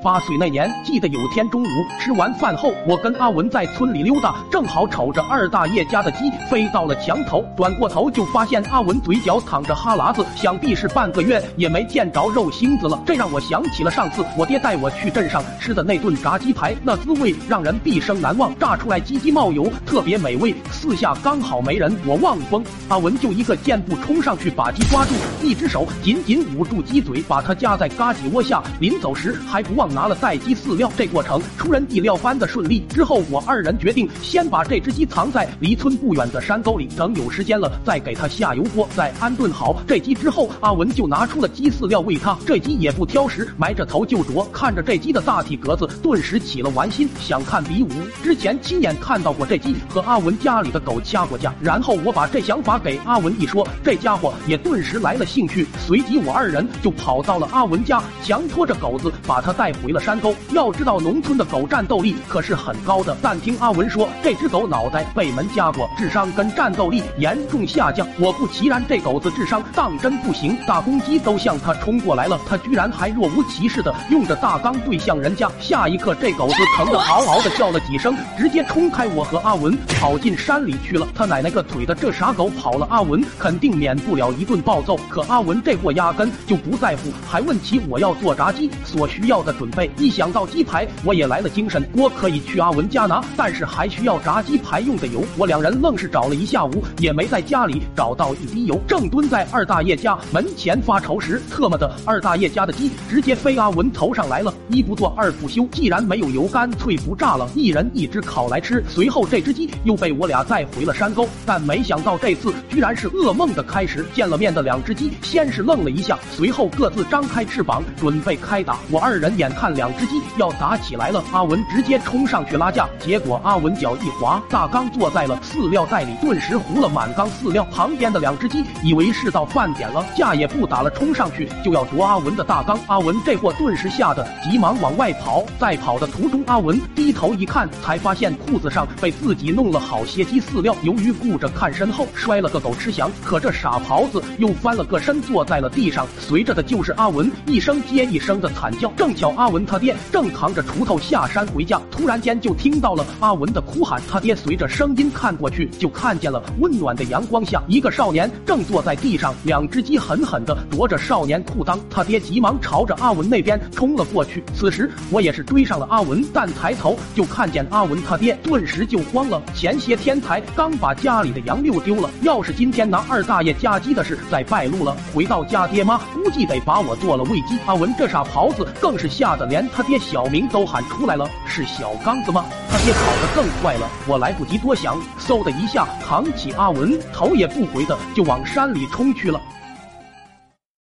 八岁那年，记得有天中午吃完饭后，我跟阿文在村里溜达，正好瞅着二大爷家的鸡飞到了墙头，转过头就发现阿文嘴角淌着哈喇子，想必是半个月也没见着肉星子了。这让我想起了上次我爹带我去镇上吃的那顿炸鸡排，那滋味让人毕生难忘。炸出来鸡鸡冒油，特别美味。四下刚好没人，我望风，阿文就一个箭步冲上去把鸡抓住，一只手紧紧捂住鸡嘴，把它夹在嘎叽窝下。临走时还不忘。拿了待鸡饲料，这过程出人意料般的顺利。之后我二人决定先把这只鸡藏在离村不远的山沟里，等有时间了再给它下油锅，再安顿好这鸡之后，阿文就拿出了鸡饲料喂它。这鸡也不挑食，埋着头就啄。看着这鸡的大体格子，顿时起了玩心，想看比武。之前亲眼看到过这鸡和阿文家里的狗掐过架，然后我把这想法给阿文一说，这家伙也顿时来了兴趣。随即我二人就跑到了阿文家，强拖着狗子把它带。回了山沟，要知道农村的狗战斗力可是很高的。但听阿文说，这只狗脑袋被门夹过，智商跟战斗力严重下降。果不其然，这狗子智商当真不行，大公鸡都向他冲过来了，他居然还若无其事的用着大缸对向人家。下一刻，这狗子疼得嗷嗷的叫了几声，直接冲开我和阿文，跑进山里去了。他奶奶个腿的，这傻狗跑了，阿文肯定免不了一顿暴揍。可阿文这货压根就不在乎，还问起我要做炸鸡所需要的 的准。备一想到鸡排，我也来了精神。锅可以去阿文家拿，但是还需要炸鸡排用的油。我两人愣是找了一下午，也没在家里找到一滴油。正蹲在二大爷家门前发愁时，特么的，二大爷家的鸡直接飞阿文头上来了。一不做二不休，既然没有油，干脆不炸了，一人一只烤来吃。随后这只鸡又被我俩带回了山沟，但没想到这次居然是噩梦的开始。见了面的两只鸡先是愣了一下，随后各自张开翅膀准备开打。我二人眼。看两只鸡要打起来了，阿文直接冲上去拉架，结果阿文脚一滑，大缸坐在了饲料袋里，顿时糊了满缸饲料。旁边的两只鸡以为是到饭点了，架也不打了，冲上去就要夺阿文的大缸。阿文这货顿时吓得急忙往外跑，在跑的途中，阿文低头一看，才发现裤子上被自己弄了好些鸡饲料。由于顾着看身后，摔了个狗吃翔，可这傻狍子又翻了个身，坐在了地上。随着的就是阿文一声接一声的惨叫，正巧阿。文他爹正扛着锄头下山回家，突然间就听到了阿文的哭喊。他爹随着声音看过去，就看见了温暖的阳光下，一个少年正坐在地上，两只鸡狠狠地啄着少年裤裆。他爹急忙朝着阿文那边冲了过去。此时我也是追上了阿文，但抬头就看见阿文他爹，顿时就慌了。前些天才刚把家里的羊六丢了，要是今天拿二大爷家鸡的事再败露了，回到家爹妈估计得把我做了喂鸡。阿文这傻狍子更是吓得。连他爹小名都喊出来了，是小刚子吗？他爹跑得更快了，我来不及多想，嗖的一下扛起阿文，头也不回的就往山里冲去了。